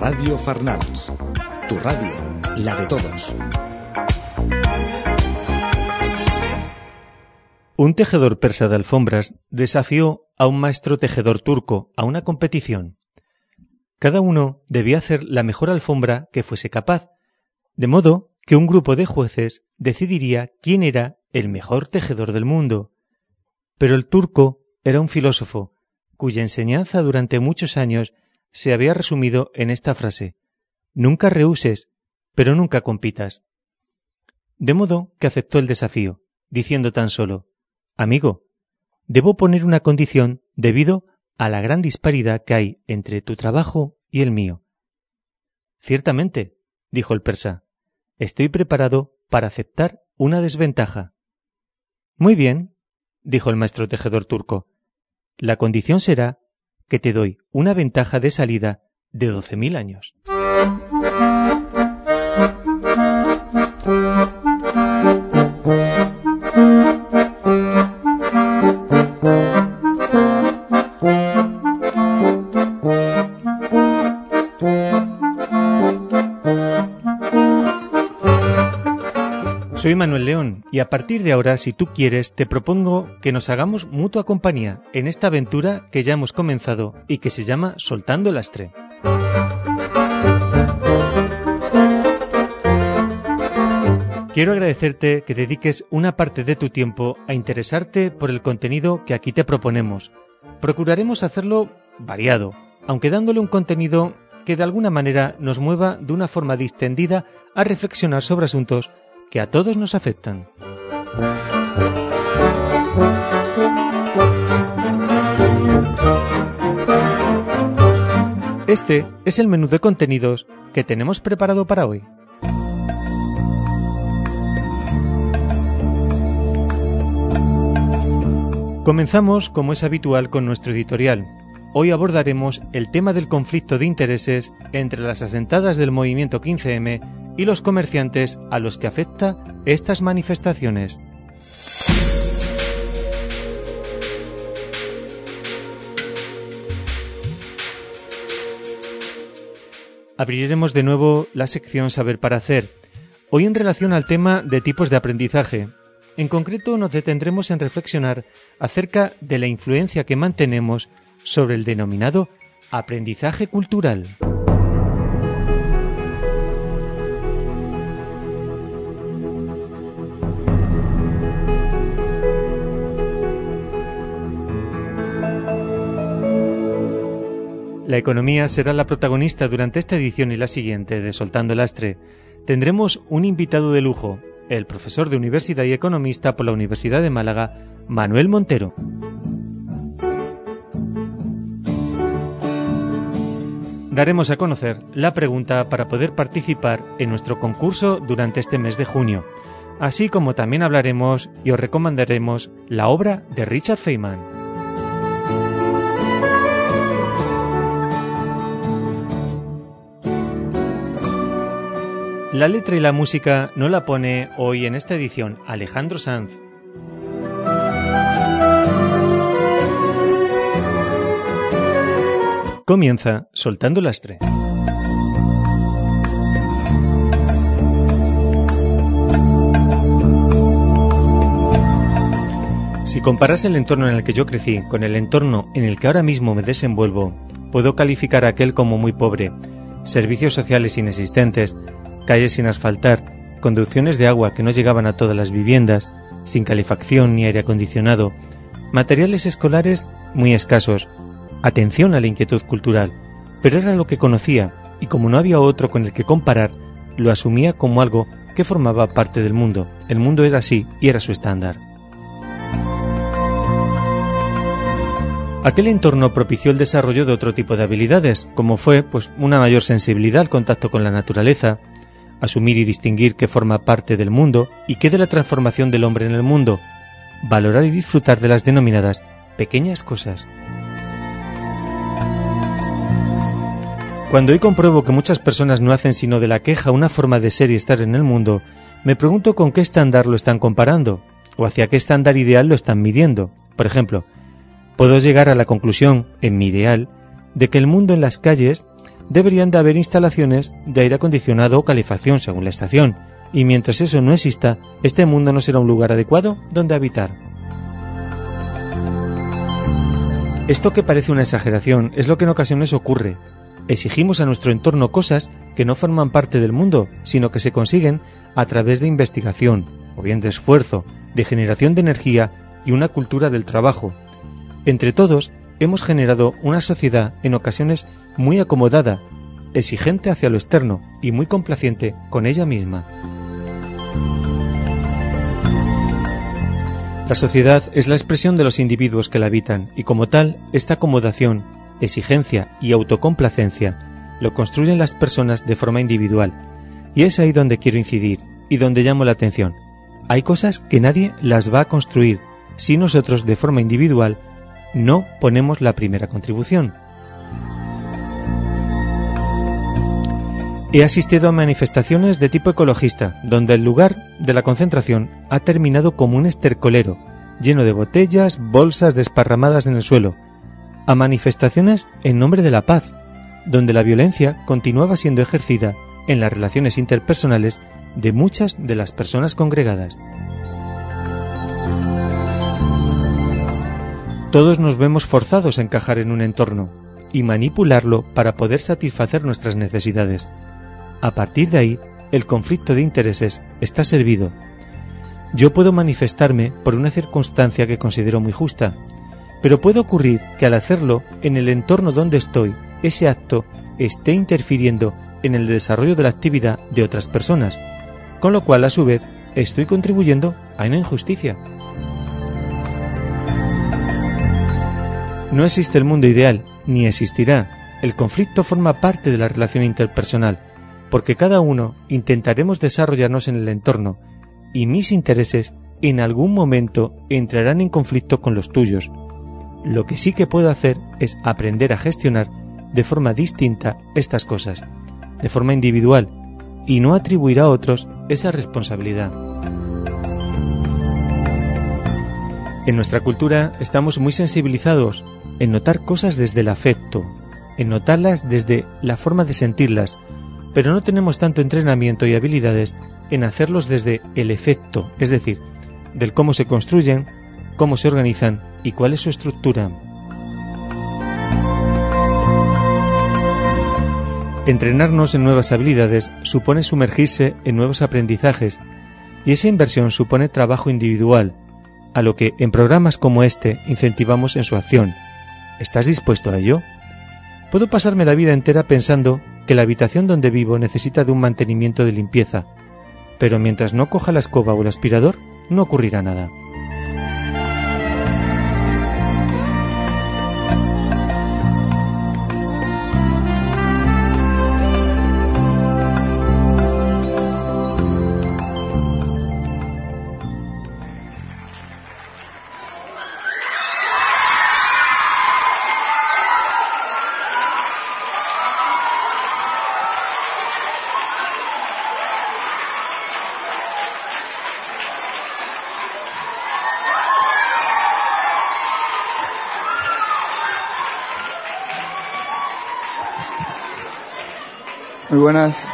Radio Farnals. Tu radio, la de todos. Un tejedor persa de alfombras desafió a un maestro tejedor turco a una competición. Cada uno debía hacer la mejor alfombra que fuese capaz, de modo que un grupo de jueces decidiría quién era el mejor tejedor del mundo. Pero el turco era un filósofo, cuya enseñanza durante muchos años se había resumido en esta frase Nunca rehuses, pero nunca compitas. De modo que aceptó el desafío, diciendo tan solo Amigo, debo poner una condición debido a la gran disparidad que hay entre tu trabajo y el mío. Ciertamente, dijo el persa, estoy preparado para aceptar una desventaja. Muy bien, dijo el maestro tejedor turco. La condición será que te doy una ventaja de salida de doce mil años. Soy Manuel León y a partir de ahora, si tú quieres, te propongo que nos hagamos mutua compañía en esta aventura que ya hemos comenzado y que se llama Soltando el Astre. Quiero agradecerte que dediques una parte de tu tiempo a interesarte por el contenido que aquí te proponemos. Procuraremos hacerlo variado, aunque dándole un contenido que de alguna manera nos mueva de una forma distendida a reflexionar sobre asuntos que a todos nos afectan. Este es el menú de contenidos que tenemos preparado para hoy. Comenzamos, como es habitual, con nuestro editorial. Hoy abordaremos el tema del conflicto de intereses entre las asentadas del movimiento 15M y los comerciantes a los que afecta estas manifestaciones. Abriremos de nuevo la sección Saber para hacer, hoy en relación al tema de tipos de aprendizaje. En concreto nos detendremos en reflexionar acerca de la influencia que mantenemos sobre el denominado aprendizaje cultural. La economía será la protagonista durante esta edición y la siguiente de Soltando el Astre. Tendremos un invitado de lujo, el profesor de universidad y economista por la Universidad de Málaga, Manuel Montero. Daremos a conocer la pregunta para poder participar en nuestro concurso durante este mes de junio, así como también hablaremos y os recomendaremos la obra de Richard Feynman. La letra y la música no la pone hoy en esta edición Alejandro Sanz. Comienza soltando lastre. Si comparas el entorno en el que yo crecí con el entorno en el que ahora mismo me desenvuelvo, puedo calificar a aquel como muy pobre, servicios sociales inexistentes, calles sin asfaltar, conducciones de agua que no llegaban a todas las viviendas, sin calefacción ni aire acondicionado, materiales escolares muy escasos, atención a la inquietud cultural, pero era lo que conocía y como no había otro con el que comparar, lo asumía como algo que formaba parte del mundo. El mundo era así y era su estándar. Aquel entorno propició el desarrollo de otro tipo de habilidades, como fue pues, una mayor sensibilidad al contacto con la naturaleza, asumir y distinguir qué forma parte del mundo y qué de la transformación del hombre en el mundo, valorar y disfrutar de las denominadas pequeñas cosas. Cuando hoy compruebo que muchas personas no hacen sino de la queja una forma de ser y estar en el mundo, me pregunto con qué estándar lo están comparando o hacia qué estándar ideal lo están midiendo. Por ejemplo, puedo llegar a la conclusión, en mi ideal, de que el mundo en las calles deberían de haber instalaciones de aire acondicionado o calefacción según la estación, y mientras eso no exista, este mundo no será un lugar adecuado donde habitar. Esto que parece una exageración es lo que en ocasiones ocurre. Exigimos a nuestro entorno cosas que no forman parte del mundo, sino que se consiguen a través de investigación, o bien de esfuerzo, de generación de energía y una cultura del trabajo. Entre todos, hemos generado una sociedad en ocasiones muy acomodada, exigente hacia lo externo y muy complaciente con ella misma. La sociedad es la expresión de los individuos que la habitan y como tal, esta acomodación, exigencia y autocomplacencia lo construyen las personas de forma individual. Y es ahí donde quiero incidir y donde llamo la atención. Hay cosas que nadie las va a construir si nosotros de forma individual no ponemos la primera contribución. He asistido a manifestaciones de tipo ecologista, donde el lugar de la concentración ha terminado como un estercolero, lleno de botellas, bolsas desparramadas en el suelo, a manifestaciones en nombre de la paz, donde la violencia continuaba siendo ejercida en las relaciones interpersonales de muchas de las personas congregadas. Todos nos vemos forzados a encajar en un entorno y manipularlo para poder satisfacer nuestras necesidades. A partir de ahí, el conflicto de intereses está servido. Yo puedo manifestarme por una circunstancia que considero muy justa, pero puede ocurrir que al hacerlo en el entorno donde estoy, ese acto esté interfiriendo en el desarrollo de la actividad de otras personas, con lo cual a su vez estoy contribuyendo a una injusticia. No existe el mundo ideal, ni existirá. El conflicto forma parte de la relación interpersonal, porque cada uno intentaremos desarrollarnos en el entorno, y mis intereses en algún momento entrarán en conflicto con los tuyos. Lo que sí que puedo hacer es aprender a gestionar de forma distinta estas cosas, de forma individual, y no atribuir a otros esa responsabilidad. En nuestra cultura estamos muy sensibilizados en notar cosas desde el afecto, en notarlas desde la forma de sentirlas, pero no tenemos tanto entrenamiento y habilidades en hacerlos desde el efecto, es decir, del cómo se construyen, cómo se organizan y cuál es su estructura. Entrenarnos en nuevas habilidades supone sumergirse en nuevos aprendizajes y esa inversión supone trabajo individual, a lo que en programas como este incentivamos en su acción. ¿Estás dispuesto a ello? Puedo pasarme la vida entera pensando que la habitación donde vivo necesita de un mantenimiento de limpieza, pero mientras no coja la escoba o el aspirador, no ocurrirá nada. Buenas.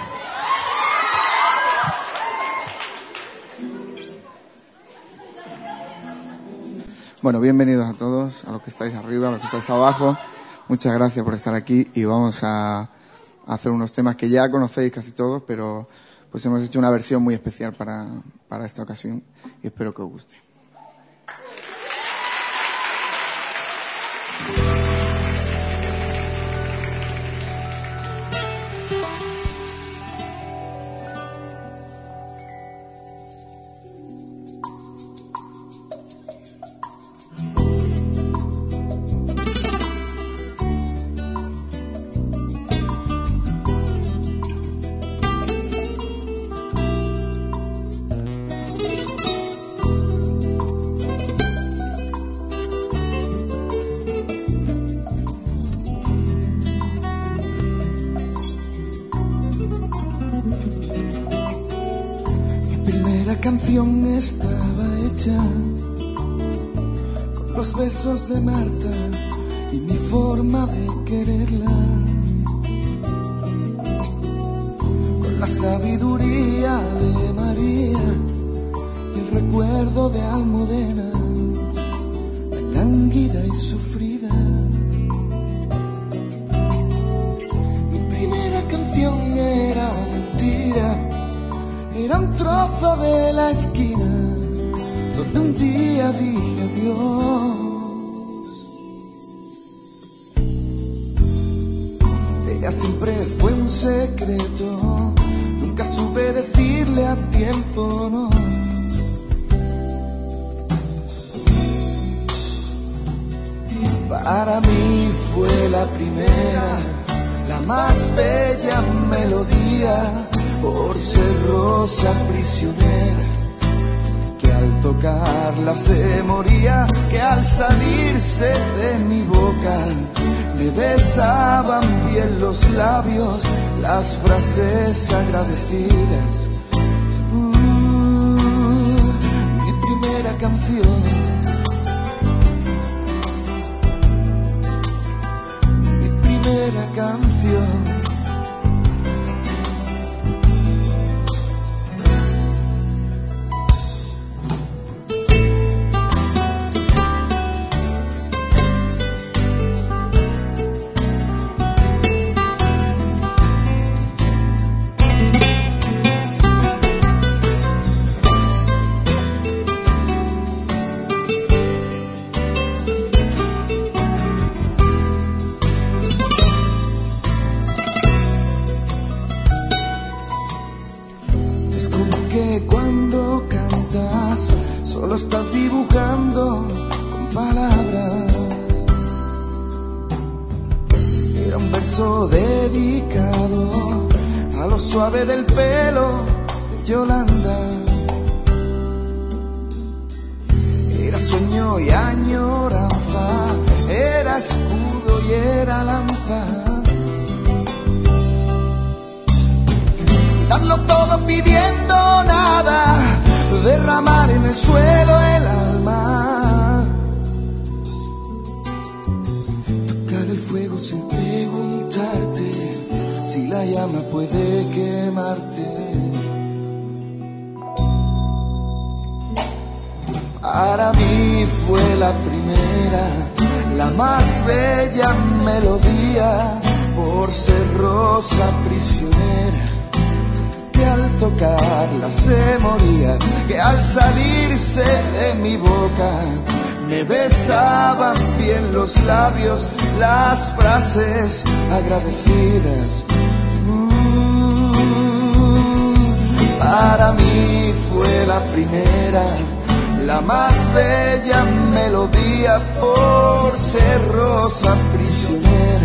Bueno, bienvenidos a todos, a los que estáis arriba, a los que estáis abajo. Muchas gracias por estar aquí y vamos a hacer unos temas que ya conocéis casi todos, pero pues hemos hecho una versión muy especial para, para esta ocasión y espero que os guste. de mi boca, me besaban bien los labios, las frases agradecidas. Uh, mi primera canción. Mi primera canción. al salirse de mi boca me besaban bien los labios las frases agradecidas. Uh, para mí fue la primera, la más bella melodía por ser rosa prisionera.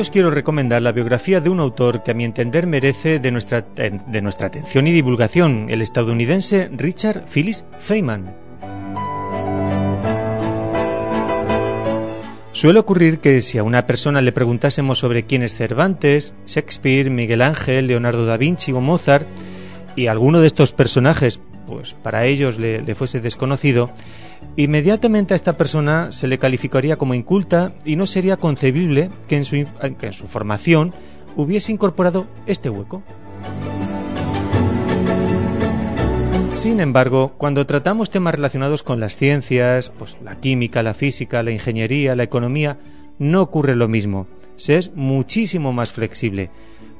Os quiero recomendar la biografía de un autor que a mi entender merece de nuestra, de nuestra atención y divulgación, el estadounidense Richard Phyllis Feynman. Suele ocurrir que si a una persona le preguntásemos sobre quién es Cervantes, Shakespeare, Miguel Ángel, Leonardo da Vinci o Mozart, y alguno de estos personajes pues para ellos le, fuese desconocido, inmediatamente a esta persona se le calificaría como inculta y no sería concebible que en su, que en su formación hubiese incorporado este hueco. Sin embargo, cuando tratamos temas relacionados con las ciencias, pues la química, la física, la ingeniería, la economía, no ocurre lo mismo. Se es muchísimo más flexible,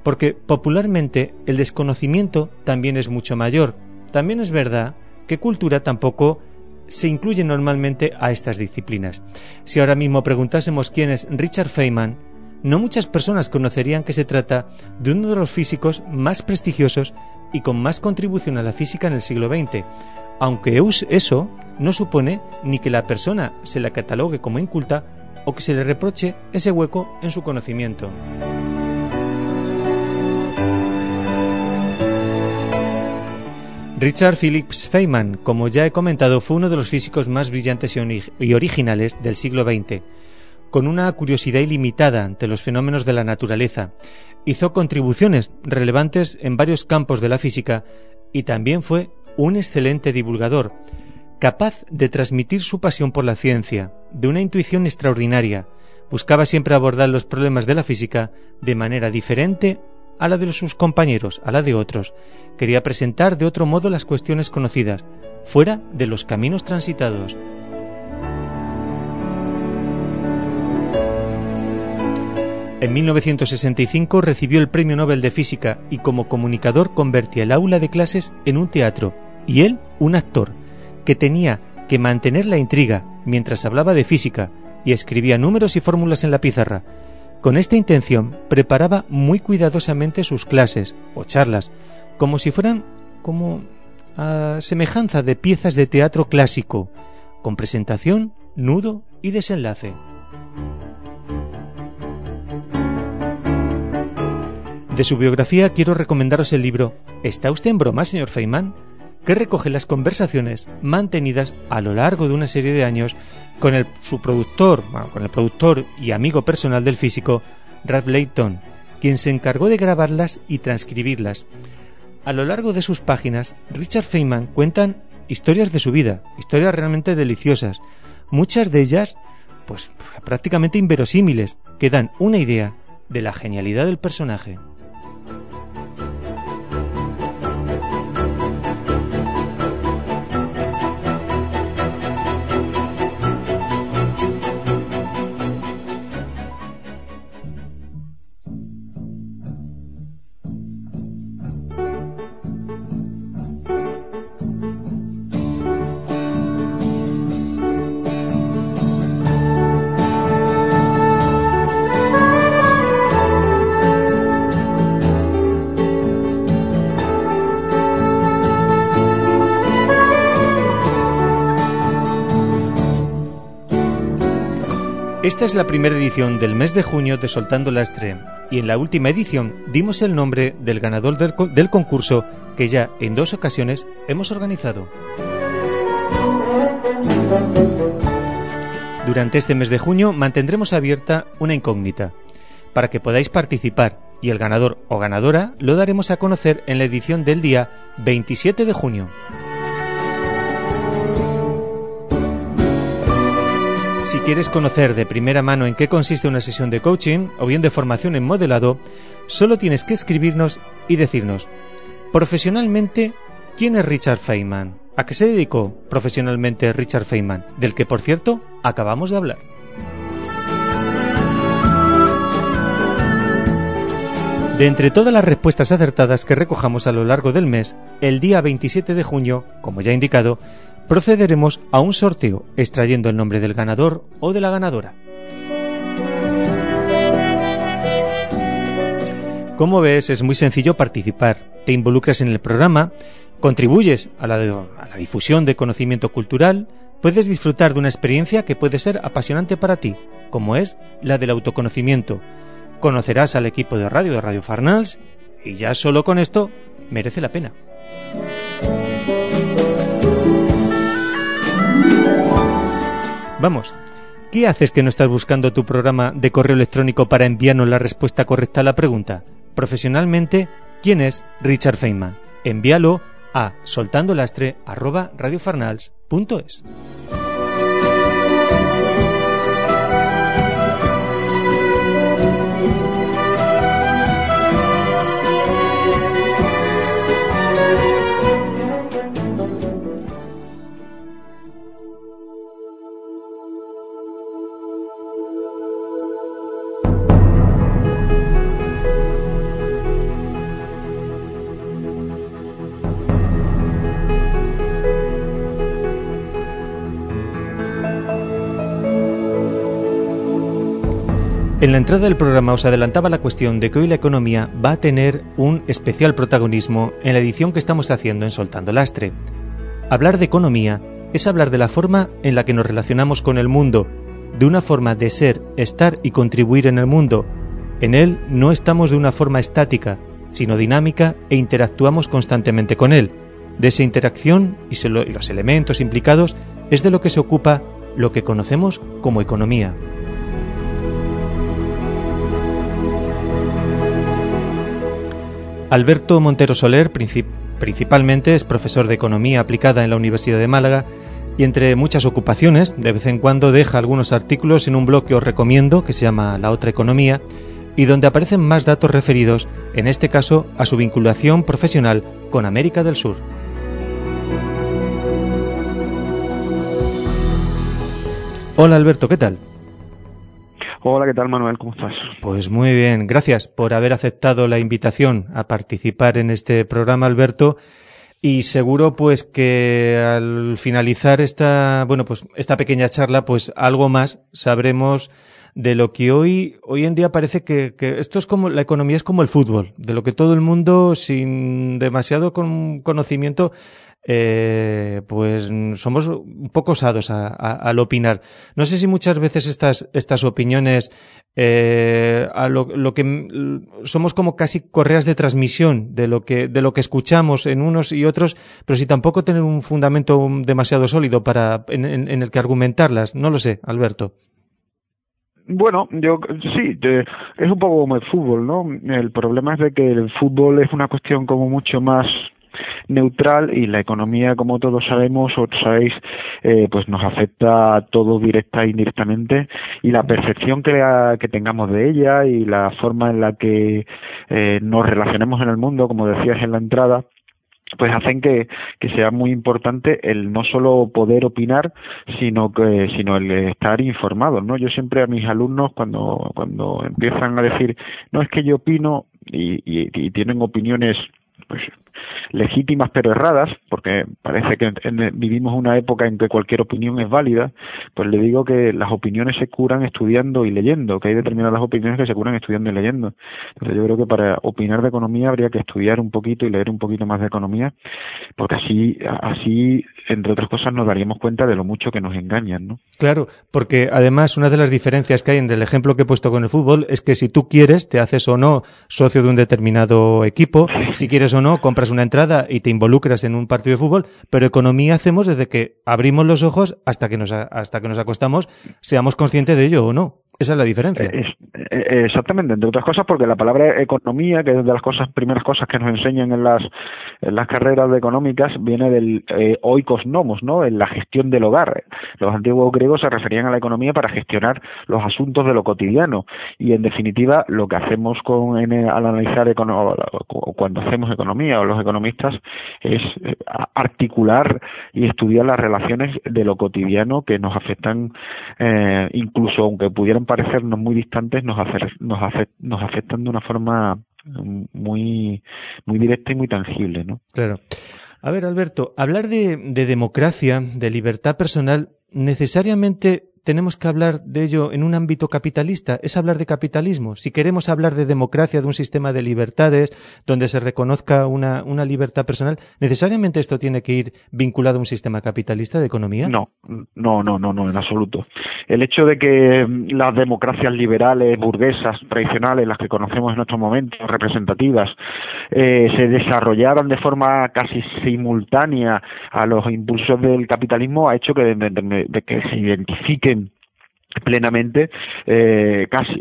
porque popularmente el desconocimiento también es mucho mayor. También es verdad que cultura tampoco se incluye normalmente a estas disciplinas. Si ahora mismo preguntásemos quién es Richard Feynman, no muchas personas conocerían que se trata de uno de los físicos más prestigiosos y con más contribución a la física en el siglo XX, aunque eso no supone ni que la persona se la catalogue como inculta o que se le reproche ese hueco en su conocimiento. Richard Phillips Feynman, como ya he comentado, fue uno de los físicos más brillantes y originales del siglo XX con una curiosidad ilimitada ante los fenómenos de la naturaleza. Hizo contribuciones relevantes en varios campos de la física y también fue un excelente divulgador, capaz de transmitir su pasión por la ciencia, de una intuición extraordinaria. Buscaba siempre abordar los problemas de la física de manera diferente a la de sus compañeros, a la de otros. Quería presentar de otro modo las cuestiones conocidas, fuera de los caminos transitados. En 1965 recibió el Premio Nobel de Física y como comunicador convertía el aula de clases en un teatro y él un actor que tenía que mantener la intriga mientras hablaba de física y escribía números y fórmulas en la pizarra. Con esta intención preparaba muy cuidadosamente sus clases o charlas, como si fueran como a semejanza de piezas de teatro clásico, con presentación, nudo y desenlace. De su biografía quiero recomendaros el libro ¿Está usted en broma, señor Feynman? Que recoge las conversaciones mantenidas a lo largo de una serie de años con el, su productor, con el productor y amigo personal del físico, Ralph Layton, quien se encargó de grabarlas y transcribirlas. A lo largo de sus páginas, Richard Feynman cuentan historias de su vida, historias realmente deliciosas, muchas de ellas pues prácticamente inverosímiles, que dan una idea de la genialidad del personaje. Esta es la primera edición del mes de junio de Soltando Lastre y en la última edición dimos el nombre del ganador del, concurso que ya en dos ocasiones hemos organizado. Durante este mes de junio mantendremos abierta una incógnita para que podáis participar y el ganador o ganadora lo daremos a conocer en la edición del día 27 de junio. Si quieres conocer de primera mano en qué consiste una sesión de coaching o bien de formación en modelado, solo tienes que escribirnos y decirnos, profesionalmente, ¿quién es Richard Feynman? ¿A qué se dedicó profesionalmente Richard Feynman? Del que, por cierto, acabamos de hablar. De entre todas las respuestas acertadas que recojamos a lo largo del mes, el día 27 de junio, como ya he indicado, procederemos a un sorteo extrayendo el nombre del ganador o de la ganadora. Como ves, es muy sencillo participar. Te involucras en el programa, contribuyes a la, difusión de conocimiento cultural, puedes disfrutar de una experiencia que puede ser apasionante para ti, como es la del autoconocimiento. Conocerás al equipo de radio de Radio Farnals y ya solo con esto merece la pena. Vamos, ¿Qué haces que no estás buscando tu programa de correo electrónico para enviarnos la respuesta correcta a la pregunta? Profesionalmente, ¿quién es Richard Feynman? Envíalo a soltandolastre@radiofarnals.es. En la entrada del programa os adelantaba la cuestión de que hoy la economía va a tener un especial protagonismo en la edición que estamos haciendo en Soltando Lastre. Hablar de economía es hablar de la forma en la que nos relacionamos con el mundo, de una forma de ser, estar y contribuir en el mundo. En él no estamos de una forma estática, sino dinámica e interactuamos constantemente con él. De esa interacción y, los elementos implicados es de lo que se ocupa lo que conocemos como economía. Alberto Montero Soler principalmente es profesor de Economía aplicada en la Universidad de Málaga y entre muchas ocupaciones, de vez en cuando deja algunos artículos en un blog que os recomiendo, que se llama La Otra Economía, y donde aparecen más datos referidos, en este caso, a su vinculación profesional con América del Sur. Hola Alberto, ¿qué tal? Hola, ¿qué tal Manuel? ¿Cómo estás? Pues muy bien, gracias por haber aceptado la invitación a participar en este programa, Alberto. Y seguro pues que al finalizar esta, bueno, pues esta pequeña charla, pues algo más sabremos de lo que hoy, hoy en día parece que, que, esto es como, la economía es como el fútbol, de lo que todo el mundo, sin demasiado conocimiento, eh, pues somos un poco osados a, al opinar. No sé si muchas veces estas, estas opiniones, eh, a lo, que somos como casi correas de transmisión de lo que, de lo que escuchamos en unos y otros, pero si tampoco tener un fundamento demasiado sólido para, en, en, el que argumentarlas. No lo sé, Alberto. Bueno, yo sí, es un poco como el fútbol, ¿no? El problema es de que el fútbol es una cuestión como mucho más neutral y la economía, como todos sabemos o sabéis, eh, pues nos afecta a todos directa e indirectamente y la percepción que, que tengamos de ella y la forma en la que eh, nos relacionemos en el mundo, como decías en la entrada, pues hacen que, que, sea muy importante el no solo poder opinar sino que sino el estar informado no yo siempre a mis alumnos cuando cuando empiezan a decir no es que yo opino y, y tienen opiniones pues legítimas pero erradas, porque parece que vivimos una época en que cualquier opinión es válida, pues le digo que las opiniones se curan estudiando y leyendo, que hay determinadas opiniones que se curan estudiando y leyendo. Entonces yo creo que para opinar de economía habría que estudiar un poquito y leer un poquito más de economía, porque así, así entre otras cosas, nos daríamos cuenta de lo mucho que nos engañan, ¿no? Claro, porque además una de las diferencias que hay en el ejemplo que he puesto con el fútbol es que si tú quieres, te haces o no socio de un determinado equipo, si quieres o no, compras una entrada y te involucras en un partido de fútbol, pero economía hacemos desde que abrimos los ojos hasta que nos, hasta que nos acostamos, seamos conscientes de ello o no. Esa es la diferencia. Eh, eh, exactamente, entre otras cosas porque la palabra economía, que es de las cosas primeras cosas que nos enseñan en las, en carreras de económicas, viene del eh, oikos nomos, ¿no? En la gestión del hogar. Los antiguos griegos se referían a la economía para gestionar los asuntos de lo cotidiano y en definitiva lo que hacemos con al analizar cuando hacemos economía o los economistas es articular y estudiar las relaciones de lo cotidiano que nos afectan incluso aunque pudieran parecernos muy distantes nos, nos, nos afectan de una forma muy, muy directa y muy tangible, ¿no? Claro. A ver, Alberto, hablar de, de democracia, de libertad personal, necesariamente tenemos que hablar de ello en un ámbito capitalista, es hablar de capitalismo. Si queremos hablar de democracia, de un sistema de libertades, donde se reconozca una, libertad personal, ¿necesariamente esto tiene que ir vinculado a un sistema capitalista de economía? No, no, no, no, no, en absoluto. El hecho de que las democracias liberales, burguesas, tradicionales, las que conocemos en estos momentos, representativas, eh, se desarrollaran de forma casi simultánea a los impulsos del capitalismo ha hecho que se identifiquen plenamente eh, casi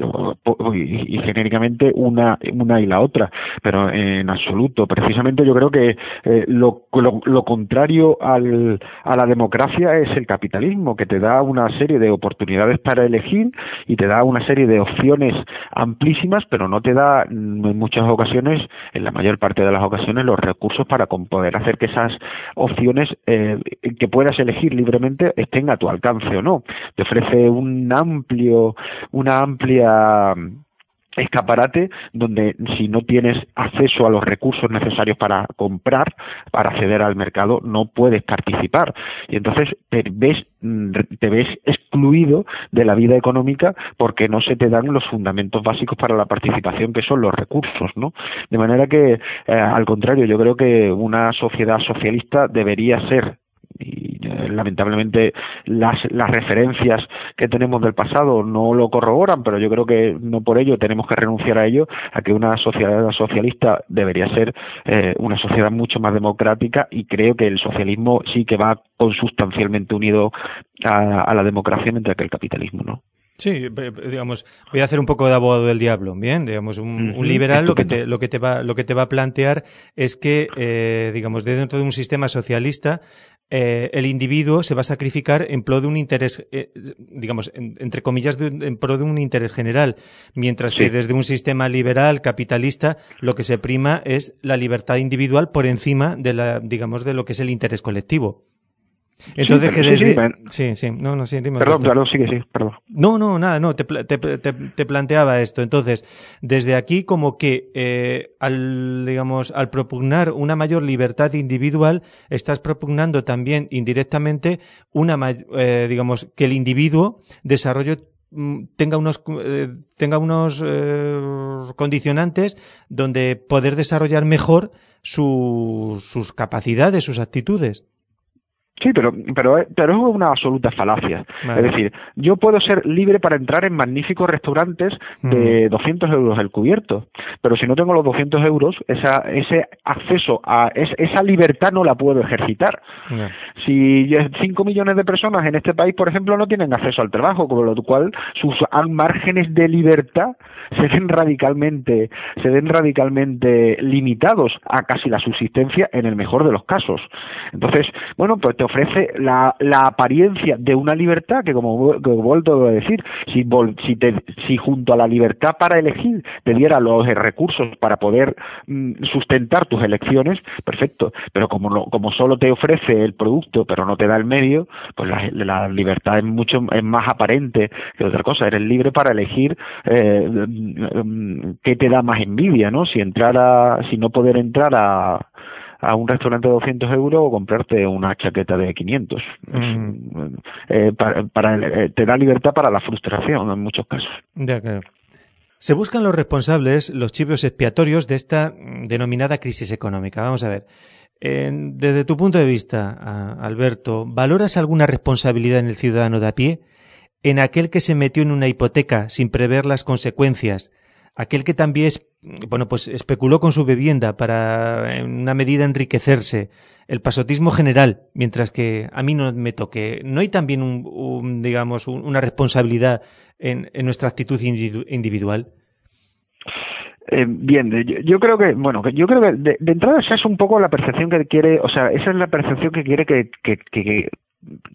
y, genéricamente una una y la otra pero en absoluto. Precisamente yo creo que eh, lo, lo, contrario al, a la democracia es el capitalismo que te da una serie de oportunidades para elegir y te da una serie de opciones amplísimas pero no te da mm, en muchas ocasiones en la mayor parte de las ocasiones los recursos para poder hacer que esas opciones eh, que puedas elegir libremente estén a tu alcance o no. Te ofrece un amplio, una amplia escaparate donde si no tienes acceso a los recursos necesarios para comprar, para acceder al mercado, no puedes participar. Y entonces te ves, te ves excluido de la vida económica porque no se te dan los fundamentos básicos para la participación, que son los recursos, ¿no? De manera que, eh, al contrario, yo creo que una sociedad socialista debería ser y eh, lamentablemente las, las referencias que tenemos del pasado no lo corroboran, pero yo creo que no por ello tenemos que renunciar a ello, a que una sociedad socialista debería ser eh, una sociedad mucho más democrática y creo que el socialismo sí que va consustancialmente unido a, a la democracia mientras que el capitalismo no. Sí, digamos, voy a hacer un poco de abogado del diablo, bien, digamos, un, liberal lo que te, lo que te va, lo que te va a plantear es que, eh, digamos, dentro de un sistema socialista, eh, el individuo se va a sacrificar en pro de un interés, eh, digamos, entre comillas, en pro de un interés general, mientras que desde un sistema liberal, capitalista, lo que se prima es la libertad individual por encima de la, digamos, de lo que es el interés colectivo. Entonces, que desde... Sí, sí, no, no, sí, dime. Perdón, claro, sí que sí, perdón. No, no, nada, no, te, te, te, planteaba esto. Entonces, desde aquí como que eh, al, digamos, al propugnar una mayor libertad individual, estás propugnando también indirectamente una, eh, digamos, que el individuo desarrolle mm, tenga unos eh, tenga unos eh, condicionantes donde poder desarrollar mejor su, sus capacidades, sus actitudes. Sí, pero, pero, pero es una absoluta falacia. Es decir, yo puedo ser libre para entrar en magníficos restaurantes de 200 euros el cubierto, pero si no tengo los 200 euros, esa, ese acceso a esa libertad no la puedo ejercitar. Si 5 millones de personas en este país, por ejemplo, no tienen acceso al trabajo, con lo cual sus márgenes de libertad se ven radicalmente, se ven radicalmente limitados a casi la subsistencia en el mejor de los casos. Entonces, bueno, pues te ofrece la, la apariencia de una libertad que, como, he vuelto a decir, si, si, te, si junto a la libertad para elegir te diera los recursos para poder mm, sustentar tus elecciones, perfecto. Pero como, como solo te ofrece el producto, pero no te da el medio, pues la, libertad es mucho es más aparente que otra cosa. Eres libre para elegir eh, mm, qué te da más envidia, ¿no? Si entrar a, si no poder entrar a a un restaurante de 200 euros o comprarte una chaqueta de 500. Mm. Eh, para, eh, te da libertad para la frustración en muchos casos. Se buscan los responsables, los chivos expiatorios de esta denominada crisis económica. Vamos a ver. desde tu punto de vista, Alberto, ¿valoras alguna responsabilidad en el ciudadano de a pie? ¿En aquel que se metió en una hipoteca sin prever las consecuencias? aquel que también bueno, pues especuló con su vivienda para en una medida enriquecerse, el pasotismo general, mientras que a mí no me toque. ¿No hay también un, digamos, una responsabilidad en, nuestra actitud individual? Eh, bien, yo, creo que, bueno, yo creo que de, entrada esa es un poco la percepción que quiere, o sea, esa es la percepción que quiere que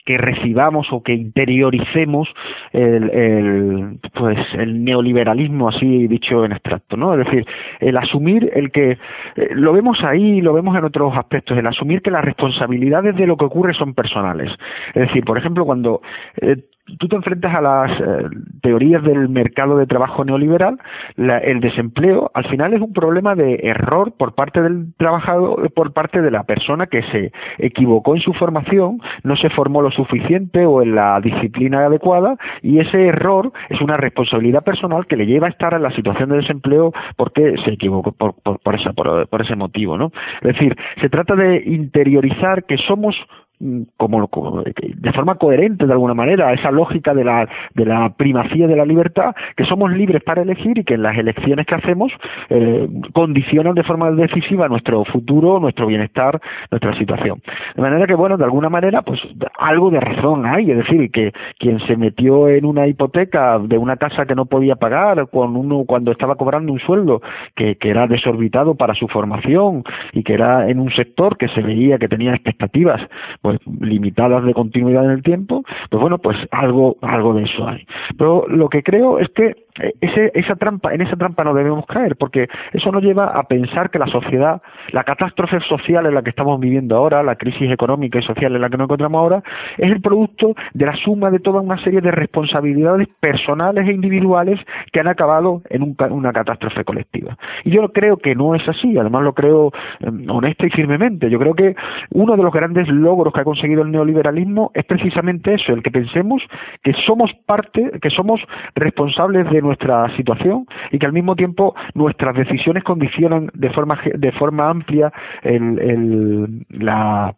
recibamos o que interioricemos el, el, pues el neoliberalismo así dicho en extracto no es decir el asumir el que eh, lo vemos ahí lo vemos en otros aspectos el asumir que las responsabilidades de lo que ocurre son personales. Es decir por ejemplo cuando eh, tú te enfrentas a las eh, teorías del mercado de trabajo neoliberal, el desempleo al final es un problema de error por parte del trabajador, por parte de la persona que se equivocó en su formación, no se formó lo suficiente o en la disciplina adecuada y ese error es una responsabilidad personal que le lleva a estar en la situación de desempleo porque se equivocó por, por, por, esa, por ese motivo, ¿no? Es decir, se trata de interiorizar que somos mm, como, de forma coherente de alguna manera esa lógica de la, de la primacía de la libertad, que somos libres para elegir y que en las elecciones que hacemos eh, condicionan de forma decisiva nuestro futuro, nuestro bienestar, nuestra situación. De manera que, bueno, de alguna manera, pues algo de razón hay, es decir, que quien se metió en una hipoteca de una casa que no podía pagar con uno cuando estaba cobrando un sueldo que, que era desorbitado para su formación y que era en un sector que se veía que tenía expectativas pues limitadas de continuidad en el tiempo, pues bueno, pues algo algo de eso hay. Pero lo que creo es que ese, esa trampa, en esa trampa no debemos caer, porque eso nos lleva a pensar que la sociedad, la catástrofe social en la que estamos viviendo ahora, la crisis económica y social en la que nos encontramos ahora, es el producto de la suma de toda una serie de responsabilidades personales e individuales que han acabado en una catástrofe colectiva. Y yo creo que no es así, además lo creo em, honesta y firmemente. Yo creo que uno de los grandes logros que ha conseguido el neoliberalismo es precisamente eso, el que pensemos que somos parte, que somos responsables de nuestra situación y que al mismo tiempo nuestras decisiones condicionan de forma de forma amplia el, el, la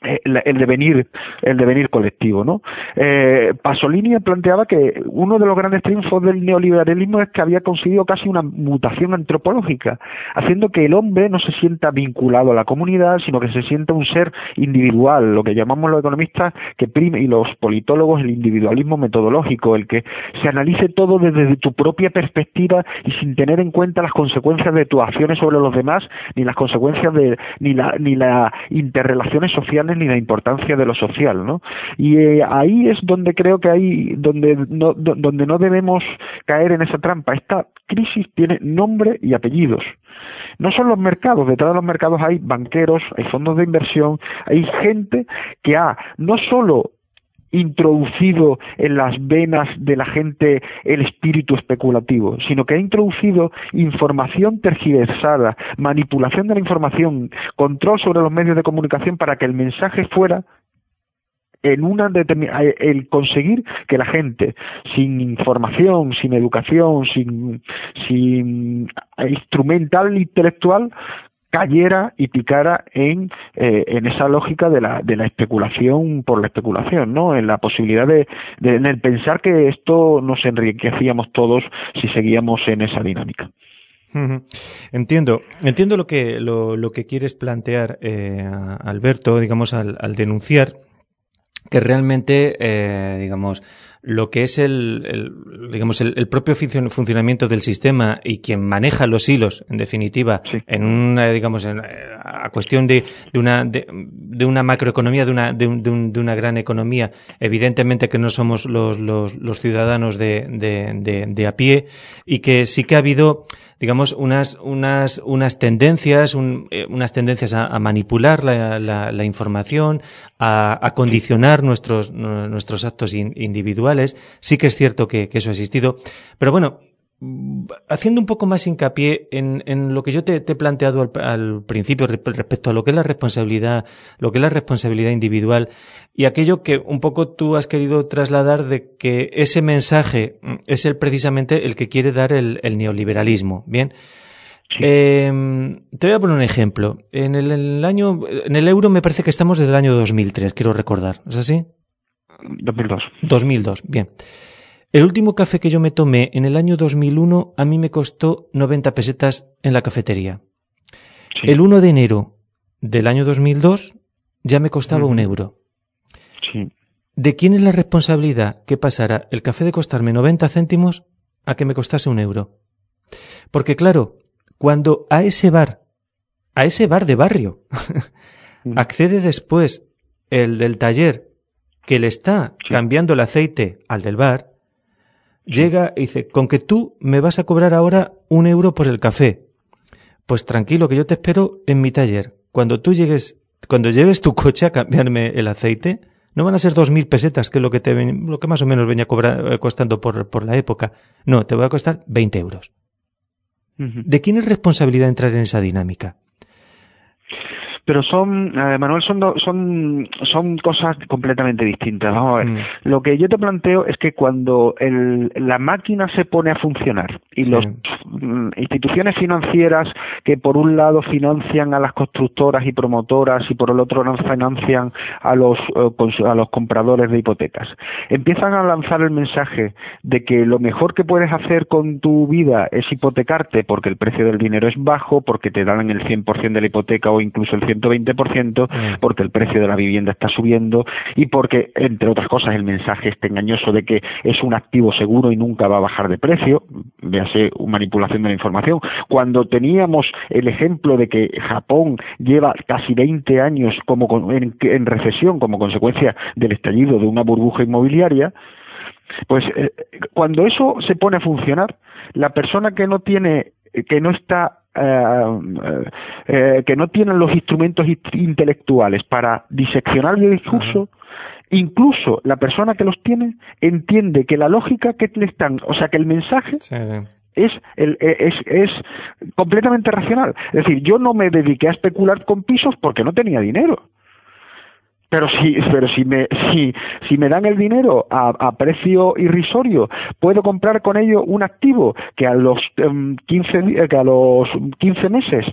eh, el devenir el devenir colectivo no eh, Pasolini planteaba que uno de los grandes triunfos del neoliberalismo es que había conseguido casi una mutación antropológica haciendo que el hombre no se sienta vinculado a la comunidad sino que se sienta un ser individual lo que llamamos los economistas que prime, y los politólogos el individualismo metodológico el que se analice todo desde tu propia perspectiva y sin tener en cuenta las consecuencias de tus acciones sobre los demás ni las consecuencias de ni la ni las interrelaciones sociales ni la importancia de lo social, ¿no? Y eh, ahí es donde creo que hay, donde no, donde no debemos caer en esa trampa. Esta crisis tiene nombre y apellidos. No son los mercados, detrás de los mercados hay banqueros, hay fondos de inversión, hay gente que ha no solo introducido en las venas de la gente el espíritu especulativo, sino que ha introducido información tergiversada, manipulación de la información, control sobre los medios de comunicación para que el mensaje fuera en una el conseguir que la gente sin información, sin educación, sin, sin instrumental intelectual cayera y picara en, eh, en esa lógica de la, de la especulación por la especulación, ¿no? En la posibilidad de, de, en el pensar que esto nos enriquecíamos todos si seguíamos en esa dinámica. Entiendo, entiendo lo que, lo, lo que quieres plantear, eh, Alberto, digamos, al, al denunciar que realmente, eh, digamos, lo que es el, digamos, el, propio funcionamiento del sistema y quien maneja los hilos, en definitiva, en una, digamos, en, a cuestión de, de una, de, una macroeconomía, de una, de, de, una gran economía, evidentemente que no somos los, los, los ciudadanos de, de, de, a pie y que sí que ha habido, digamos, unas, unas, unas tendencias, eh, unas tendencias a, manipular la, la, la, información, a, a condicionar nuestros, nuestros actos individuales. Sí que es cierto que, que eso ha existido. Pero bueno, haciendo un poco más hincapié en, en lo que yo te, he planteado al, al, principio respecto a lo que es la responsabilidad, lo que es la responsabilidad individual y aquello que un poco tú has querido trasladar de que ese mensaje es el precisamente el que quiere dar el, el neoliberalismo. Bien. Eh, te voy a poner un ejemplo. En el, en el, año, en el euro me parece que estamos desde el año 2003, quiero recordar. ¿Es así? 2002. 2002, bien. El último café que yo me tomé en el año 2001 a mí me costó 90 pesetas en la cafetería. El 1 de enero del año 2002 ya me costaba un euro. ¿De quién es la responsabilidad que pasara el café de costarme 90 céntimos a que me costase un euro? Porque claro, cuando a ese bar, a ese bar de barrio, accede después el del taller que le está cambiando el aceite al del bar, llega y dice, con que tú me vas a cobrar ahora un euro por el café. Pues tranquilo, que yo te espero en mi taller. Cuando tú llegues, cuando lleves tu coche a cambiarme el aceite, no van a ser dos mil pesetas, que es lo que te lo que más o menos venía cobrar, eh, costando por, por la época. No, te va a costar 20 euros. ¿De quién es responsabilidad entrar en esa dinámica? Pero son, eh, Manuel, son, son, son cosas completamente distintas. Vamos a ver. Mm. Lo que yo te planteo es que cuando el, la máquina se pone a funcionar y las mm, instituciones financieras que por un lado financian a las constructoras y promotoras y por el otro financian a los, eh, a los compradores de hipotecas, empiezan a lanzar el mensaje de que lo mejor que puedes hacer con tu vida es hipotecarte porque el precio del dinero es bajo, porque te dan el 100% de la hipoteca o incluso el 120%, mm. porque el precio de la vivienda está subiendo y porque, entre otras cosas, el mensaje este engañoso de que es un activo seguro y nunca va a bajar de precio, véase manipulación de la información. Cuando teníamos el ejemplo de que Japón lleva casi 20 años como en recesión como consecuencia del estallido de una burbuja inmobiliaria, pues eh, cuando eso se pone a funcionar, la persona que no tiene, que no está eh, eh, que no tiene los instrumentos intelectuales para diseccionar el discurso, incluso la persona que los tiene entiende que la lógica que le están, o sea, que el mensaje es, el, es, es completamente racional. Es decir, yo no me dediqué a especular con pisos porque no tenía dinero pero si pero si me si si me dan el dinero a, a precio irrisorio puedo comprar con ello un activo que a los 15 em, que a los 15 meses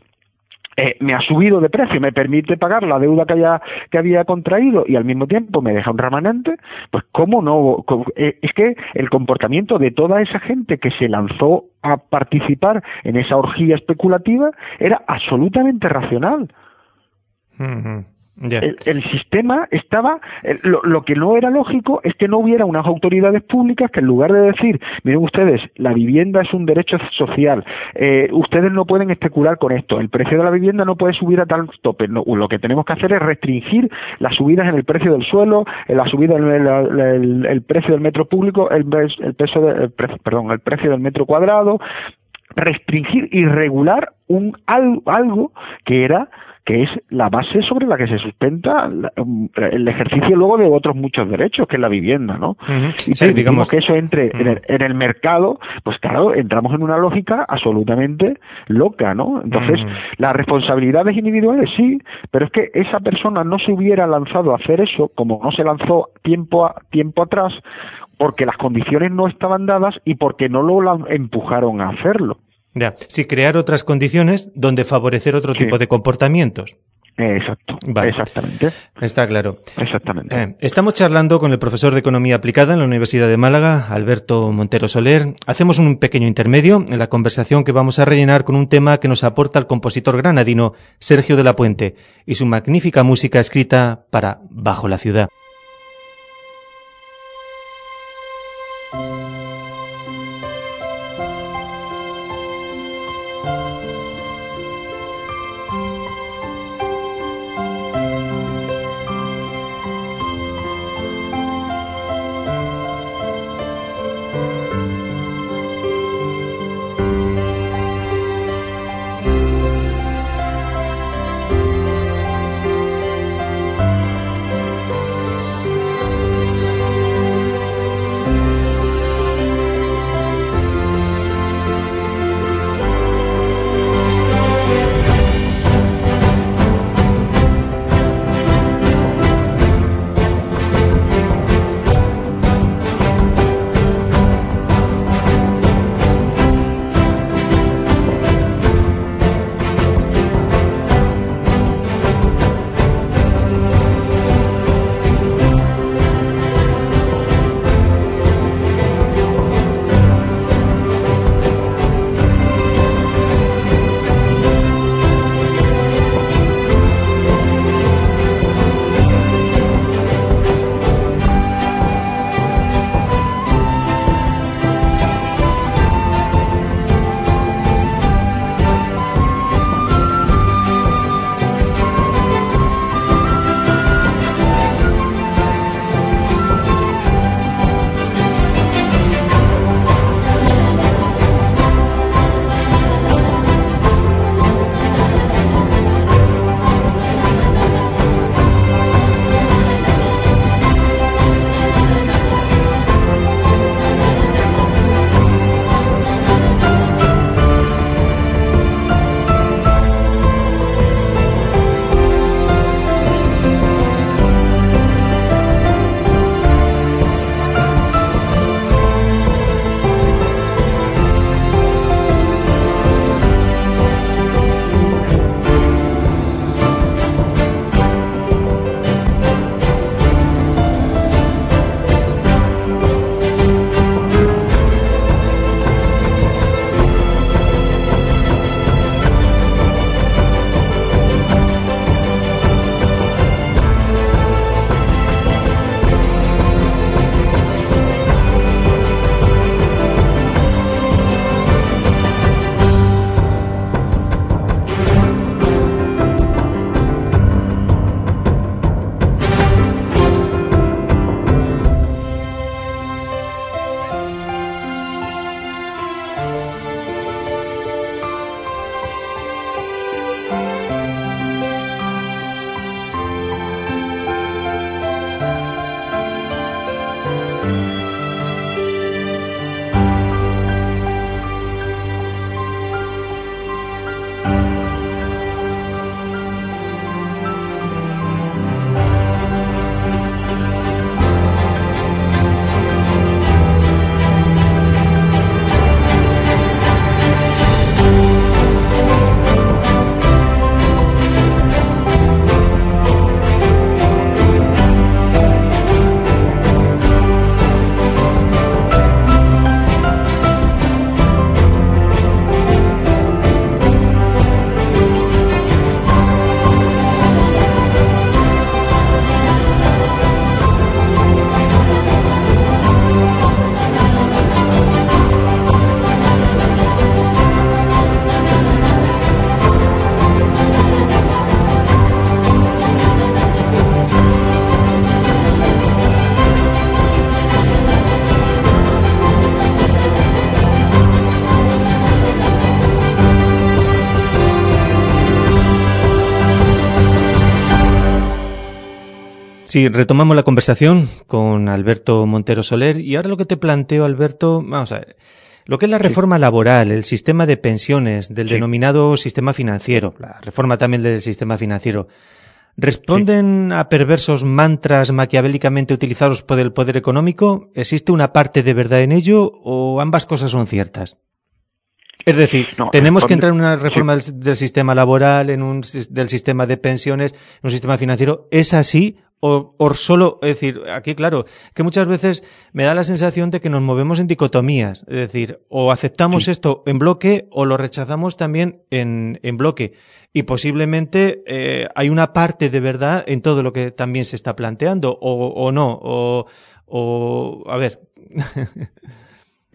eh, me ha subido de precio, me permite pagar la deuda que había, que había contraído y al mismo tiempo me deja un remanente, pues cómo no, eh, es que el comportamiento de toda esa gente que se lanzó a participar en esa orgía especulativa era absolutamente racional. El, sistema estaba, lo, que no era lógico es que no hubiera unas autoridades públicas que en lugar de decir, miren ustedes, la vivienda es un derecho social, eh, ustedes no pueden especular con esto, el precio de la vivienda no puede subir a tal tope, lo que tenemos que hacer es restringir las subidas en el precio del suelo, la subida en el, precio del metro público, el, peso de, perdón, el precio del metro cuadrado, restringir y regular un algo que era que es la base sobre la que se sustenta um, el ejercicio luego de otros muchos derechos, que es la vivienda, ¿no? Y sí, digamos que eso entre en, el, mercado, pues claro, entramos en una lógica absolutamente loca, ¿no? Entonces, las responsabilidades individuales sí, pero es que esa persona no se hubiera lanzado a hacer eso, como no se lanzó tiempo, a, tiempo atrás, porque las condiciones no estaban dadas y porque no lo empujaron a hacerlo. Ya, sí, crear otras condiciones donde favorecer otro tipo de comportamientos. Exacto, exactamente. Está claro. Exactamente. Eh, estamos charlando con el profesor de Economía Aplicada en la Universidad de Málaga, Alberto Montero Soler. Hacemos un pequeño intermedio en la conversación que vamos a rellenar con un tema que nos aporta el compositor granadino Sergio de la Puente y su magnífica música escrita para Bajo la Ciudad. Sí, retomamos la conversación con Alberto Montero Soler y ahora lo que te planteo, Alberto, vamos a ver. Lo que es la reforma laboral, el sistema de pensiones, del denominado sistema financiero, la reforma también del sistema financiero, ¿responden a perversos mantras maquiavélicamente utilizados por el poder económico? ¿Existe una parte de verdad en ello o ambas cosas son ciertas? Es decir, tenemos que entrar en una reforma del, sistema laboral, en un del sistema de pensiones, en un sistema financiero. ¿Es así o, o, solo, es decir, aquí claro, que muchas veces me da la sensación de que nos movemos en dicotomías, es decir, o aceptamos esto en bloque o lo rechazamos también en, en bloque. Y posiblemente eh, hay una parte de verdad en todo lo que también se está planteando, o, o no, o, o, a ver.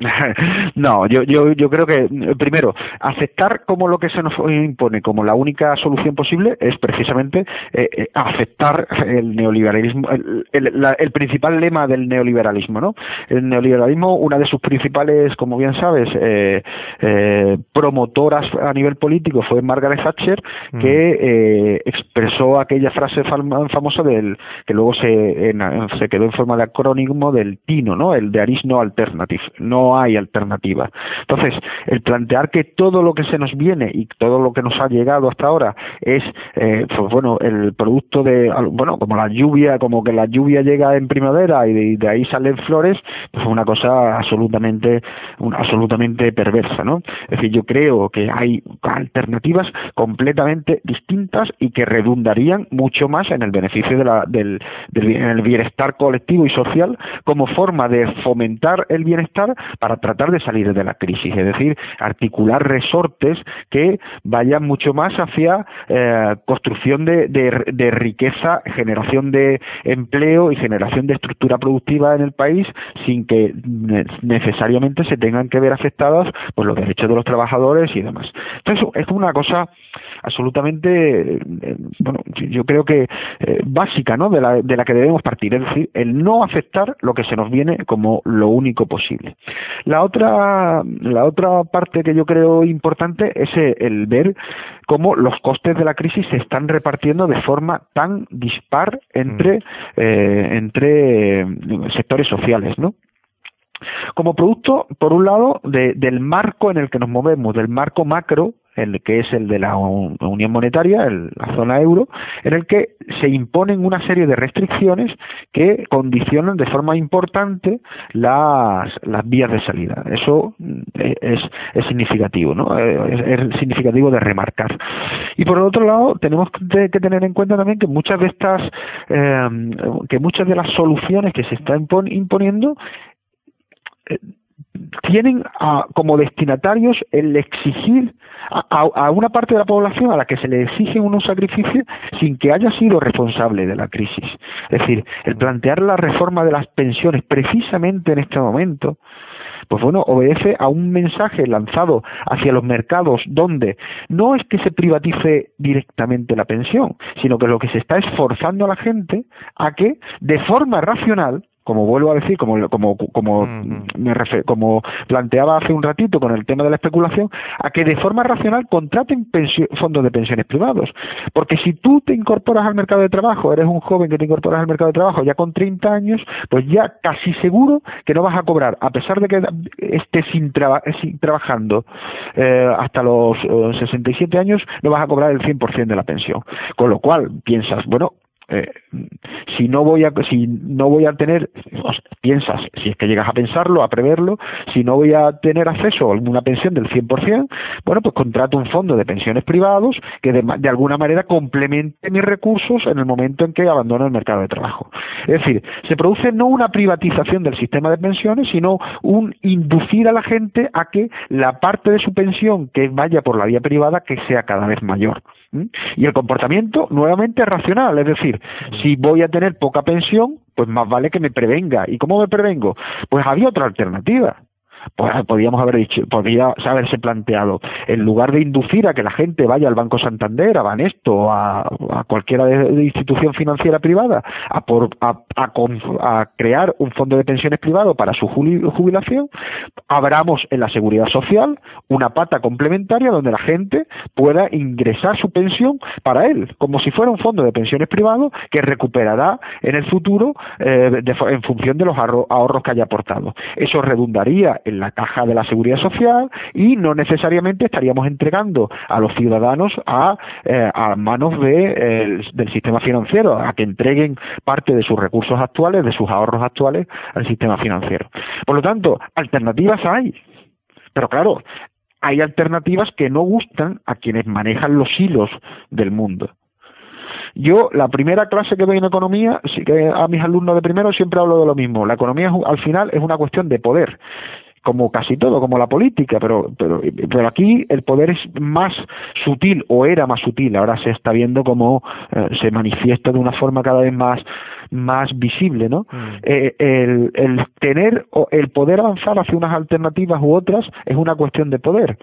no, yo, yo, yo creo que, primero, aceptar como lo que se nos impone como la única solución posible es precisamente eh, eh, aceptar el neoliberalismo, el, principal lema del neoliberalismo, ¿no? El neoliberalismo, una de sus principales, como bien sabes, eh, promotoras a nivel político fue Margaret Thatcher, mm. que expresó aquella frase famosa del que luego se, se quedó en forma de acrónimo del TINO, ¿no? El de Aris No Alternative, no hay alternativa. Entonces, el plantear que todo lo que se nos viene y todo lo que nos ha llegado hasta ahora es, eh, pues bueno, el producto de, bueno, como la lluvia, como que la lluvia llega en primavera y de, ahí salen flores, pues es una cosa absolutamente, absolutamente perversa, ¿no? Es decir, yo creo que hay alternativas completamente distintas y que redundarían mucho más en el beneficio de la, del, del en el bienestar colectivo y social como forma de fomentar el bienestar para tratar de salir de la crisis, es decir, articular resortes que vayan mucho más hacia eh, construcción de, de, riqueza, generación de empleo y generación de estructura productiva en el país sin que necesariamente se tengan que ver afectados por los derechos de los trabajadores y demás. Entonces, es una cosa absolutamente, eh, bueno, yo creo que eh, básica, ¿no? De la, de la que debemos partir, es decir, el no aceptar lo que se nos viene como lo único posible. La otra, la otra parte que yo creo importante es el ver cómo los costes de la crisis se están repartiendo de forma tan dispar entre, mm. eh, entre sectores sociales, ¿no? Como producto, por un lado, del marco en el que nos movemos, del marco macro el que es el de la Unión Monetaria, la zona euro, en el que se imponen una serie de restricciones que condicionan de forma importante las, las vías de salida. Eso mm, es, significativo, ¿no? Es, significativo de remarcar. Y por el otro lado, tenemos que, tener en cuenta también que muchas de estas, eh, que muchas de las soluciones que se están imponiendo tienen como destinatarios el exigir a, una parte de la población a la que se le exigen unos sacrificios sin que haya sido responsable de la crisis. Es decir, el plantear la reforma de las pensiones precisamente en este momento, pues bueno, obedece a un mensaje lanzado hacia los mercados donde no es que se privatice directamente la pensión, sino que lo que se está esforzando a la gente a que de forma racional como vuelvo a decir, como, como, como, me como planteaba hace un ratito con el tema de la especulación, a que de forma racional contraten fondos de pensiones privados. Porque si tú te incorporas al mercado de trabajo, eres un joven que te incorporas al mercado de trabajo ya con 30 años, pues ya casi seguro que no vas a cobrar, a pesar de que estés sin, trabajando eh, hasta los 67 eh, años, no vas a cobrar el 100% de la pensión. Con lo cual piensas, bueno, eh, si no voy a si no voy a tener piensas si es que llegas a pensarlo a preverlo si no voy a tener acceso a alguna pensión del 100% bueno pues contrato un fondo de pensiones privados que de, de alguna manera complemente mis recursos en el momento en que abandono el mercado de trabajo. Es decir se produce no una privatización del sistema de pensiones sino un inducir a la gente a que la parte de su pensión que vaya por la vía privada que sea cada vez mayor y el comportamiento nuevamente es racional, es decir, si voy a tener poca pensión, pues más vale que me prevenga. ¿Y cómo me prevengo? Pues había otra alternativa. Pues podríamos haber dicho, podría haberse planteado, en lugar de inducir a que la gente vaya al Banco Santander, a Banesto, a, a cualquiera de, institución financiera privada, a, por, a, a, crear un fondo de pensiones privado para su jubilación, abramos en la seguridad social una pata complementaria donde la gente pueda ingresar su pensión para él, como si fuera un fondo de pensiones privado que recuperará en el futuro eh, en función de los ahorros que haya aportado. Eso redundaría en la caja de la seguridad social y no necesariamente estaríamos entregando a los ciudadanos a, eh, manos de, del sistema financiero, a que entreguen parte de sus recursos actuales, de sus ahorros actuales al sistema financiero. Por lo tanto, alternativas hay. Pero claro, hay alternativas que no gustan a quienes manejan los hilos del mundo. Yo, la primera clase que doy en economía, sí que a mis alumnos de primero siempre hablo de lo mismo. La economía al final es una cuestión de poder como casi todo, como la política, pero, pero, pero aquí el poder es más sutil o era más sutil, ahora se está viendo cómo eh, se manifiesta de una forma cada vez más más visible, ¿no? Mm. Eh, el, el tener o el poder avanzar hacia unas alternativas u otras es una cuestión de poder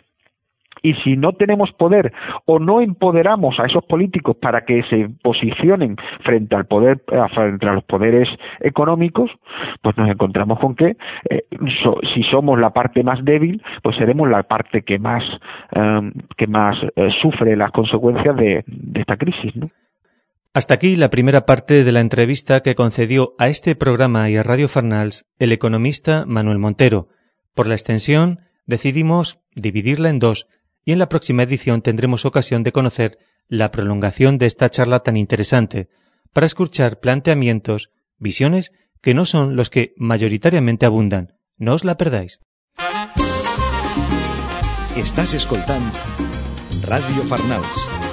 y si no tenemos poder o no empoderamos a esos políticos para que se posicionen frente al poder eh, frente a los poderes económicos pues nos encontramos con que eh, si somos la parte más débil pues seremos la parte que más em, que más eh, sufre las consecuencias de, esta crisis. Hasta aquí la primera parte de la entrevista que concedió a este programa y a Radio Farnals el economista Manuel Montero. Por la extensión, decidimos dividirla en dos y en la próxima edición tendremos ocasión de conocer la prolongación de esta charla tan interesante, para escuchar planteamientos, visiones que no son los que mayoritariamente abundan. No os la perdáis. Estás escoltando Radio.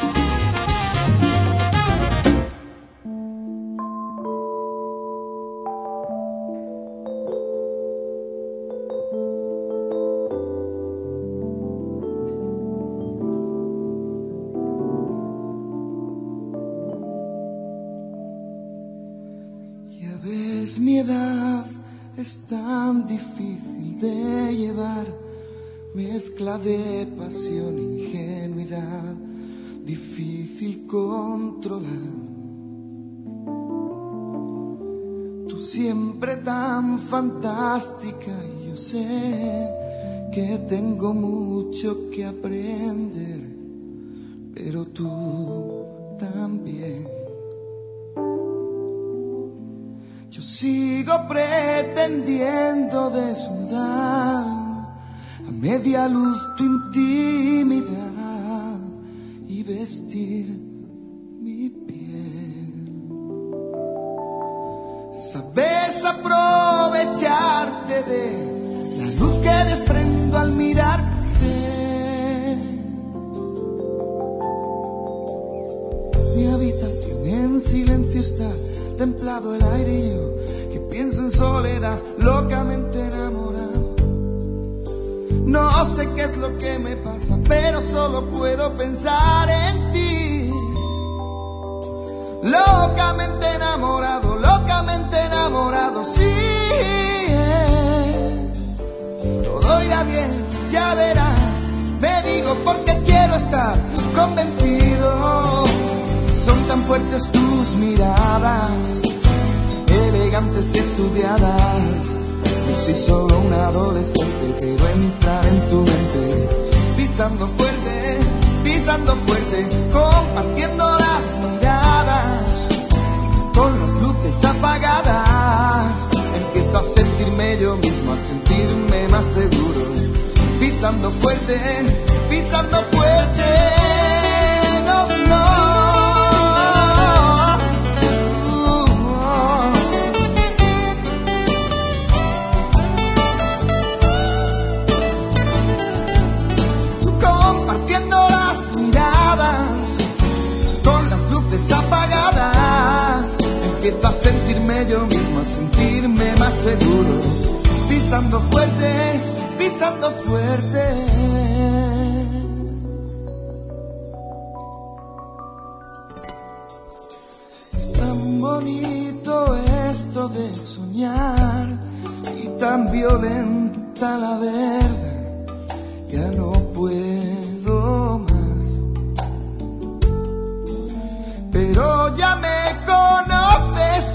Mi edad es tan difícil de llevar, mezcla de pasión, ingenuidad, difícil controlar. Tú siempre tan fantástica y yo sé que tengo mucho que aprender, pero tú también. Yo sigo pretendiendo desnudar a media luz tu intimidad y vestir mi piel. Sabes aprovecharte de la luz que desprendo al mirarte. Mi habitación en silencio está templado el aire yo que pienso en soledad, locamente enamorado. No sé qué es lo que me pasa, pero solo puedo pensar en ti. Locamente enamorado, locamente enamorado, sí. Todo irá bien, ya verás. Me digo porque quiero estar convencido son tan fuertes tus miradas, elegantes y estudiadas. Y si solo un adolescente quiero entrar en tu mente, pisando fuerte, pisando fuerte, compartiendo las miradas, con las luces apagadas. Empiezo a sentirme yo mismo, a sentirme más seguro, pisando fuerte, pisando fuerte. Empiezo a sentirme yo mismo, a sentirme más seguro, pisando fuerte, pisando fuerte. Es tan bonito esto de soñar y tan violenta la verdad, ya no puedo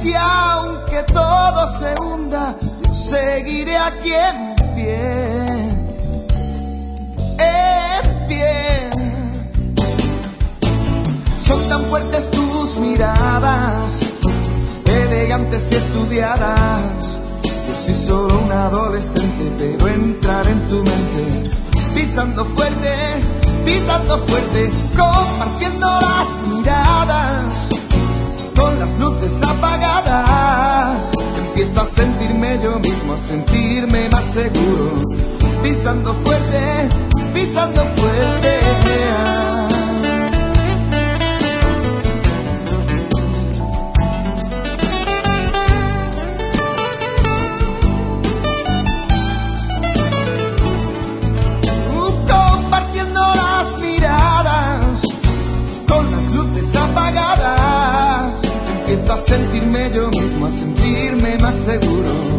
y aunque todo se hunda, yo seguiré aquí en pie. En pie. Son tan fuertes tus miradas, elegantes y estudiadas soy solo un adolescente, pero entrar en tu mente, pisando fuerte, pisando fuerte, compartiendo las miradas, apagadas. Empiezo a sentirme yo mismo, a sentirme más seguro, pisando fuerte, pisando fuerte. Sentirme yo mismo, a sentirme más seguro.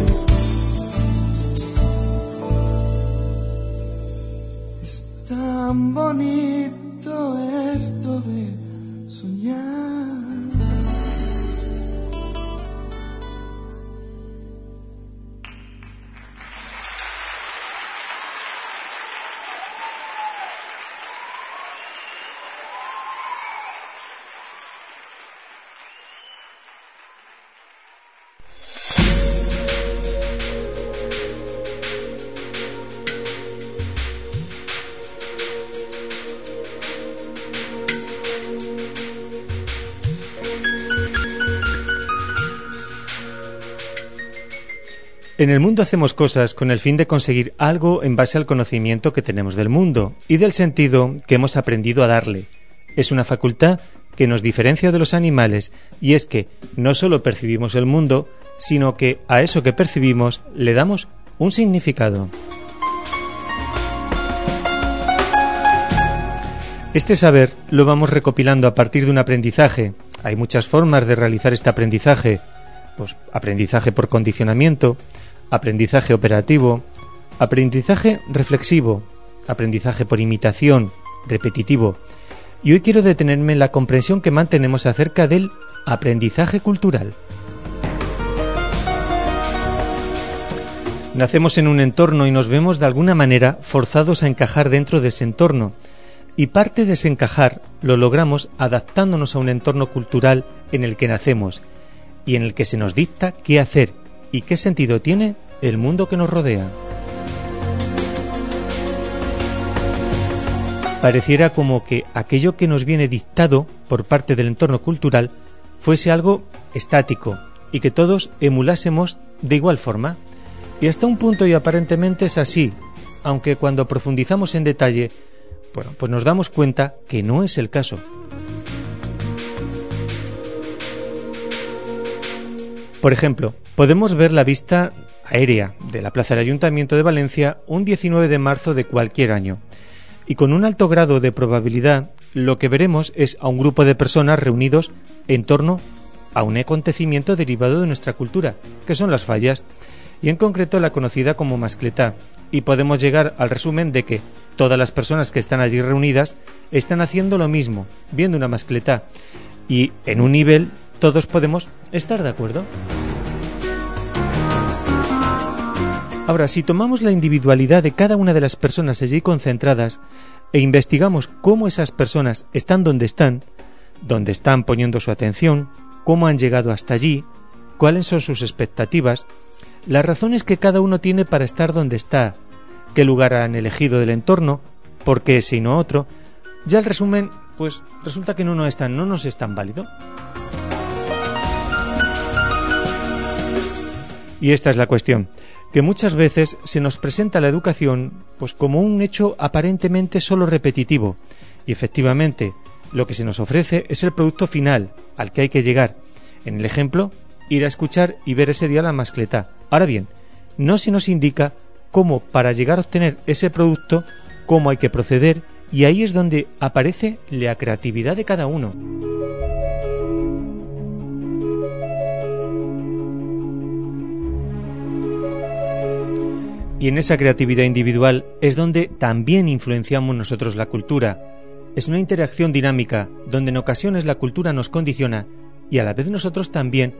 En el mundo hacemos cosas con el fin de conseguir algo en base al conocimiento que tenemos del mundo y del sentido que hemos aprendido a darle. Es una facultad que nos diferencia de los animales y es que no solo percibimos el mundo, sino que a eso que percibimos le damos un significado. Este saber lo vamos recopilando a partir de un aprendizaje. Hay muchas formas de realizar este aprendizaje. Pues aprendizaje por condicionamiento, aprendizaje operativo, aprendizaje reflexivo, aprendizaje por imitación, repetitivo. Y hoy quiero detenerme en la comprensión que mantenemos acerca del aprendizaje cultural. Nacemos en un entorno y nos vemos de alguna manera forzados a encajar dentro de ese entorno. Y parte de ese encajar lo logramos adaptándonos a un entorno cultural en el que nacemos y en el que se nos dicta qué hacer y qué sentido tiene el mundo que nos rodea. Pareciera como que aquello que nos viene dictado por parte del entorno cultural fuese algo estático y que todos emulásemos de igual forma. Y hasta un punto y aparentemente es así, aunque cuando profundizamos en detalle, bueno, pues nos damos cuenta que no es el caso. Por ejemplo, podemos ver la vista aérea de la Plaza del Ayuntamiento de Valencia un 19 de marzo de cualquier año. Y con un alto grado de probabilidad, lo que veremos es a un grupo de personas reunidos en torno a un acontecimiento derivado de nuestra cultura, que son las fallas, y en concreto la conocida como mascletá. Y podemos llegar al resumen de que todas las personas que están allí reunidas están haciendo lo mismo, viendo una mascletá. Y en un nivel todos podemos estar de acuerdo. Ahora, si tomamos la individualidad de cada una de las personas allí concentradas e investigamos cómo esas personas están donde están, donde están poniendo su atención, cómo han llegado hasta allí, cuáles son sus expectativas, las razones que cada uno tiene para estar donde está, qué lugar han elegido del entorno, por qué ese y no otro, ya el resumen, pues resulta que no, es no nos es tan válido. Y esta es la cuestión, que muchas veces se nos presenta la educación pues como un hecho aparentemente solo repetitivo, y efectivamente lo que se nos ofrece es el producto final al que hay que llegar. En el ejemplo, ir a escuchar y ver ese día la mascleta. Ahora bien, no se nos indica cómo para llegar a obtener ese producto, cómo hay que proceder, y ahí es donde aparece la creatividad de cada uno. Y en esa creatividad individual es donde también influenciamos nosotros la cultura. Es una interacción dinámica donde en ocasiones la cultura nos condiciona y a la vez nosotros también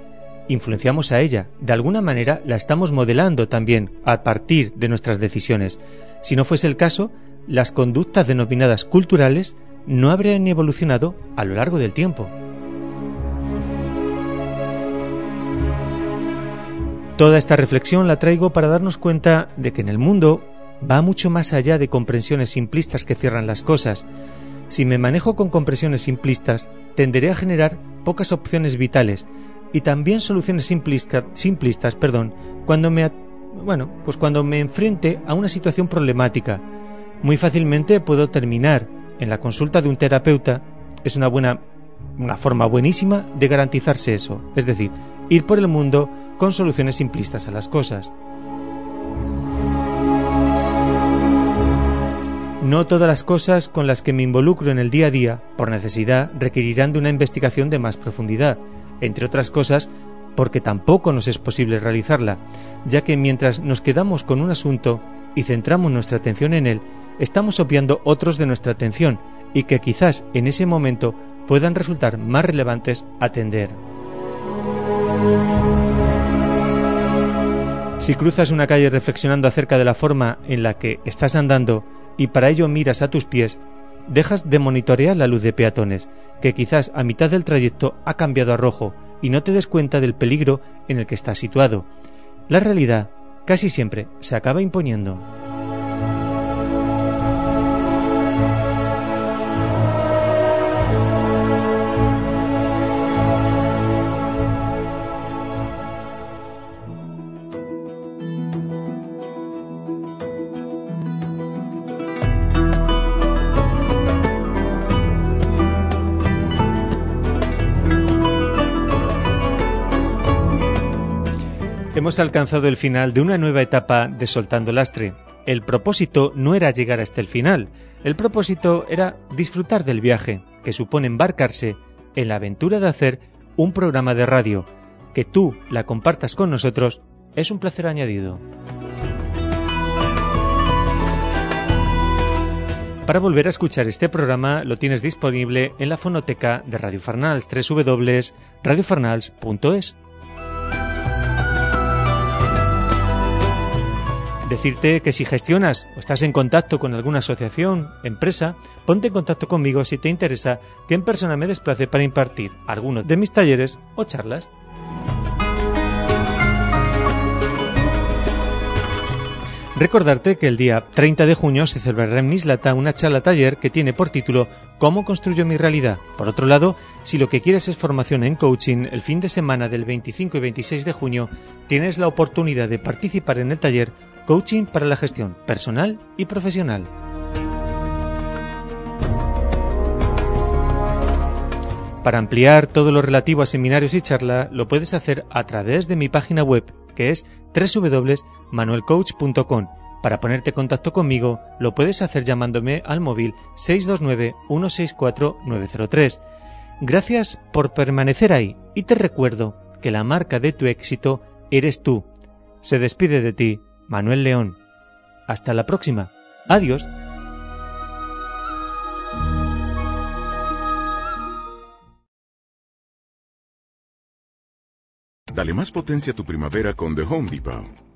influenciamos a ella. De alguna manera la estamos modelando también a partir de nuestras decisiones. Si no fuese el caso, las conductas denominadas culturales no habrían evolucionado a lo largo del tiempo. Toda esta reflexión la traigo para darnos cuenta de que en el mundo va mucho más allá de comprensiones simplistas que cierran las cosas. Si me manejo con comprensiones simplistas, tenderé a generar pocas opciones vitales y también soluciones simplistas, perdón, cuando me bueno, pues cuando me enfrente a una situación problemática. Muy fácilmente puedo terminar en la consulta de un terapeuta. Es una buena una forma buenísima de garantizarse eso, es decir, ir por el mundo con soluciones simplistas a las cosas. No todas las cosas con las que me involucro en el día a día, por necesidad, requerirán de una investigación de más profundidad, entre otras cosas porque tampoco nos es posible realizarla, ya que mientras nos quedamos con un asunto y centramos nuestra atención en él, estamos obviando otros de nuestra atención y que quizás en ese momento puedan resultar más relevantes atender. Si cruzas una calle reflexionando acerca de la forma en la que estás andando y para ello miras a tus pies, dejas de monitorear la luz de peatones, que quizás a mitad del trayecto ha cambiado a rojo y no te des cuenta del peligro en el que estás situado. La realidad casi siempre se acaba imponiendo. Hemos alcanzado el final de una nueva etapa de Soltando Lastre. El propósito no era llegar hasta el final, el propósito era disfrutar del viaje, que supone embarcarse en la aventura de hacer un programa de radio. Que tú la compartas con nosotros es un placer añadido. Para volver a escuchar este programa lo tienes disponible en la fonoteca de Radio Farnals, www.radiofarnals.es. Decirte que si gestionas o estás en contacto con alguna asociación, empresa, ponte en contacto conmigo si te interesa que en persona me desplace para impartir alguno de mis talleres o charlas. Recordarte que el día 30 de junio se celebrará en Mislata una charla taller que tiene por título ¿Cómo construyo mi realidad? Por otro lado, si lo que quieres es formación en coaching, el fin de semana del 25 y 26 de junio tienes la oportunidad de participar en el taller Coaching para la gestión personal y profesional. Para ampliar todo lo relativo a seminarios y charla lo puedes hacer a través de mi página web que es www.manuelcoach.com. Para ponerte en contacto conmigo lo puedes hacer llamándome al móvil 629-164-903. Gracias por permanecer ahí y te recuerdo que la marca de tu éxito eres tú. Se despide de ti Manuel León. Hasta la próxima. Adiós. Dale más potencia a tu primavera con The Home Depot.